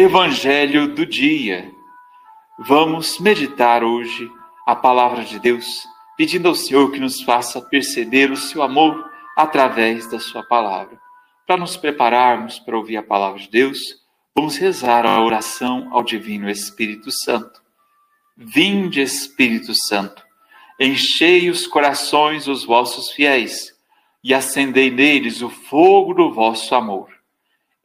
Evangelho do dia. Vamos meditar hoje a palavra de Deus, pedindo ao Senhor que nos faça perceber o seu amor através da sua palavra. Para nos prepararmos para ouvir a palavra de Deus, vamos rezar a oração ao Divino Espírito Santo. Vinde, Espírito Santo, enchei os corações dos vossos fiéis e acendei neles o fogo do vosso amor.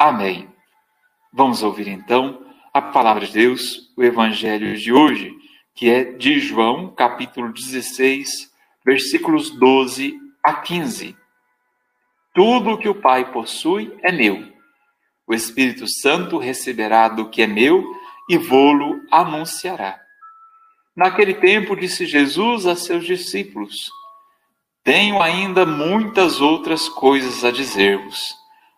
Amém. Vamos ouvir então a palavra de Deus, o evangelho de hoje, que é de João, capítulo 16, versículos 12 a 15. Tudo o que o Pai possui é meu. O Espírito Santo receberá do que é meu e vô-lo anunciará. Naquele tempo disse Jesus a seus discípulos: Tenho ainda muitas outras coisas a dizer-vos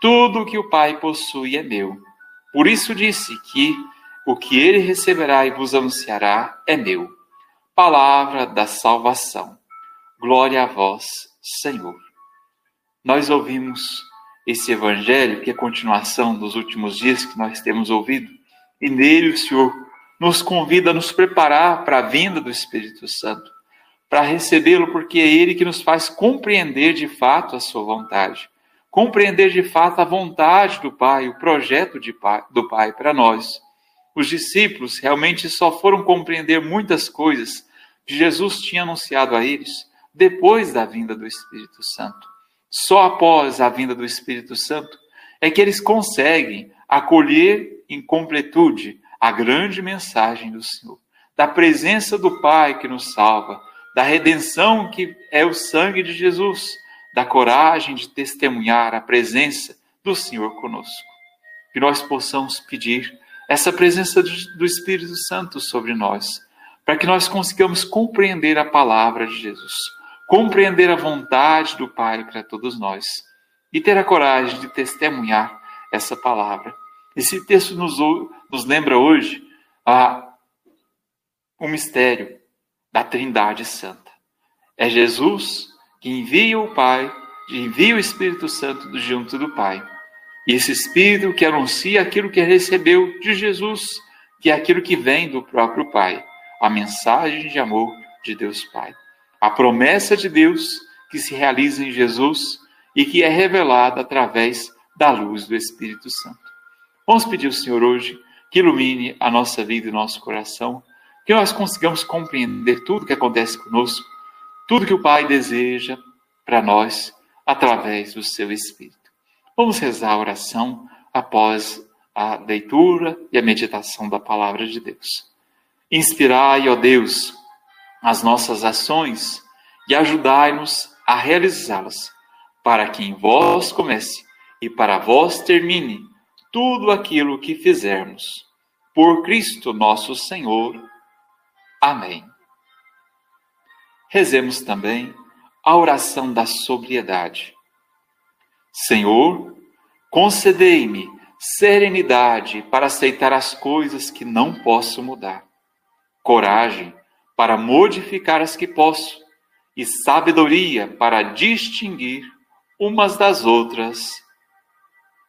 Tudo o que o Pai possui é meu. Por isso disse que o que ele receberá e vos anunciará é meu. Palavra da salvação. Glória a vós, Senhor. Nós ouvimos esse evangelho, que é a continuação dos últimos dias que nós temos ouvido, e nele o Senhor nos convida a nos preparar para a vinda do Espírito Santo, para recebê-lo, porque é ele que nos faz compreender de fato a sua vontade compreender de fato a vontade do Pai, o projeto pai, do Pai para nós. Os discípulos realmente só foram compreender muitas coisas que Jesus tinha anunciado a eles depois da vinda do Espírito Santo. Só após a vinda do Espírito Santo é que eles conseguem acolher em completude a grande mensagem do Senhor, da presença do Pai que nos salva, da redenção que é o sangue de Jesus da coragem de testemunhar a presença do Senhor conosco. Que nós possamos pedir essa presença do Espírito Santo sobre nós, para que nós consigamos compreender a palavra de Jesus, compreender a vontade do Pai para todos nós e ter a coragem de testemunhar essa palavra. Esse texto nos, nos lembra hoje a, o mistério da Trindade Santa. É Jesus envia o Pai, envia o Espírito Santo do junto do Pai. E esse Espírito que anuncia aquilo que recebeu de Jesus, que é aquilo que vem do próprio Pai, a mensagem de amor de Deus Pai. A promessa de Deus que se realiza em Jesus e que é revelada através da luz do Espírito Santo. Vamos pedir ao Senhor hoje que ilumine a nossa vida e nosso coração, que nós consigamos compreender tudo o que acontece conosco tudo que o Pai deseja para nós através do seu Espírito. Vamos rezar a oração após a leitura e a meditação da palavra de Deus. Inspirai, ó Deus, as nossas ações e ajudai-nos a realizá-las, para que em vós comece e para vós termine tudo aquilo que fizermos. Por Cristo nosso Senhor. Amém. Rezemos também a oração da sobriedade. Senhor, concedei-me serenidade para aceitar as coisas que não posso mudar, coragem para modificar as que posso e sabedoria para distinguir umas das outras.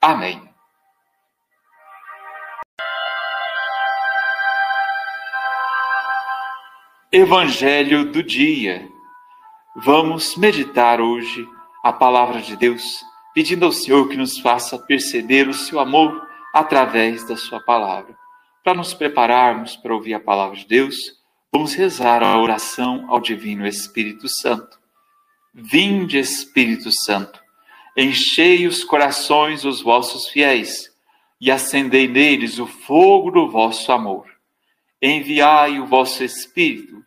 Amém. Evangelho do dia. Vamos meditar hoje a palavra de Deus, pedindo ao Senhor que nos faça perceber o seu amor através da sua palavra. para nos prepararmos para ouvir a palavra de Deus, vamos rezar a oração ao Divino Espírito Santo. Vinde, Espírito Santo, enchei os corações dos vossos fiéis e acendei neles o fogo do vosso amor. Enviai o vosso Espírito,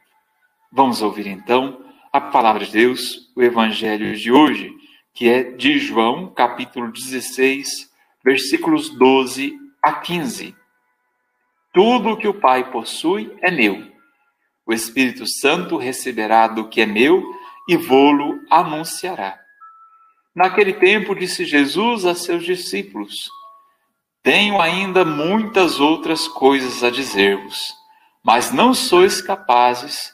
Vamos ouvir então a palavra de Deus, o Evangelho de hoje, que é de João, capítulo 16, versículos 12 a 15. Tudo que o Pai possui é meu. O Espírito Santo receberá do que é meu e vô-lo anunciará. Naquele tempo disse Jesus a seus discípulos: Tenho ainda muitas outras coisas a dizer-vos, mas não sois capazes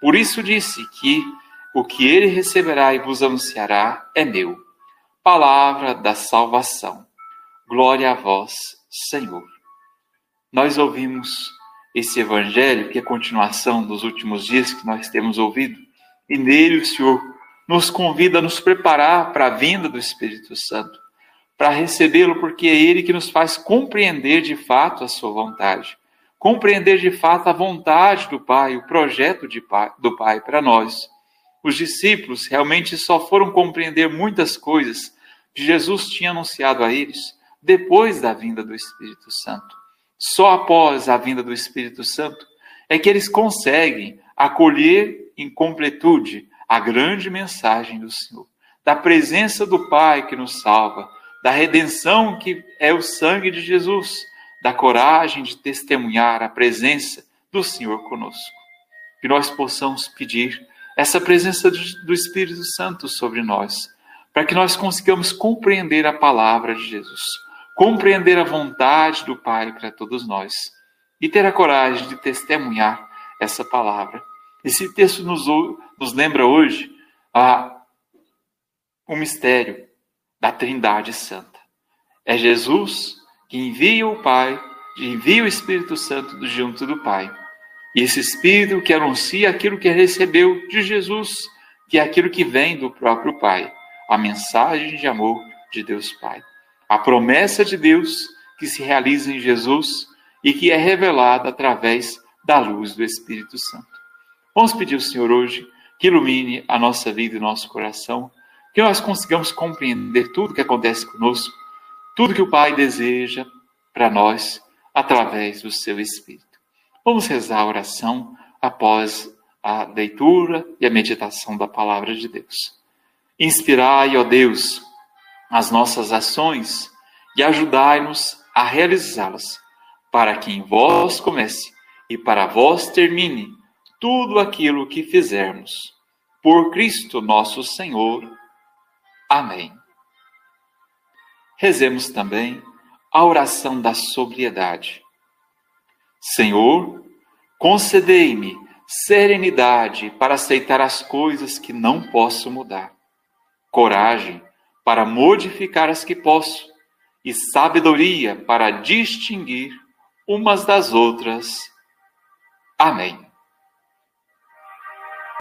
Por isso disse que o que ele receberá e vos anunciará é meu. Palavra da salvação. Glória a vós, Senhor. Nós ouvimos esse evangelho, que é a continuação dos últimos dias que nós temos ouvido, e nele o Senhor nos convida a nos preparar para a vinda do Espírito Santo, para recebê-lo, porque é ele que nos faz compreender de fato a sua vontade, compreender de fato a vontade do Pai, o projeto pai, do Pai para nós. Os discípulos realmente só foram compreender muitas coisas que Jesus tinha anunciado a eles depois da vinda do Espírito Santo. Só após a vinda do Espírito Santo é que eles conseguem acolher em completude a grande mensagem do Senhor, da presença do Pai que nos salva, da redenção que é o sangue de Jesus, da coragem de testemunhar a presença do Senhor conosco. Que nós possamos pedir essa presença do Espírito Santo sobre nós, para que nós consigamos compreender a palavra de Jesus compreender a vontade do Pai para todos nós e ter a coragem de testemunhar essa palavra. Esse texto nos, nos lembra hoje a, o mistério da Trindade Santa. É Jesus que envia o Pai, envia o Espírito Santo do junto do Pai. E esse Espírito que anuncia aquilo que recebeu de Jesus, que é aquilo que vem do próprio Pai, a mensagem de amor de Deus Pai a promessa de Deus que se realiza em Jesus e que é revelada através da luz do Espírito Santo. Vamos pedir ao Senhor hoje que ilumine a nossa vida e nosso coração, que nós consigamos compreender tudo que acontece conosco, tudo que o Pai deseja para nós através do seu Espírito. Vamos rezar a oração após a leitura e a meditação da palavra de Deus. Inspirai, ó Deus, as nossas ações e ajudai-nos a realizá-las, para que em vós comece e para vós termine tudo aquilo que fizermos. Por Cristo nosso Senhor. Amém. Rezemos também a oração da sobriedade. Senhor, concedei-me serenidade para aceitar as coisas que não posso mudar, coragem para modificar as que posso, e sabedoria para distinguir umas das outras. Amém.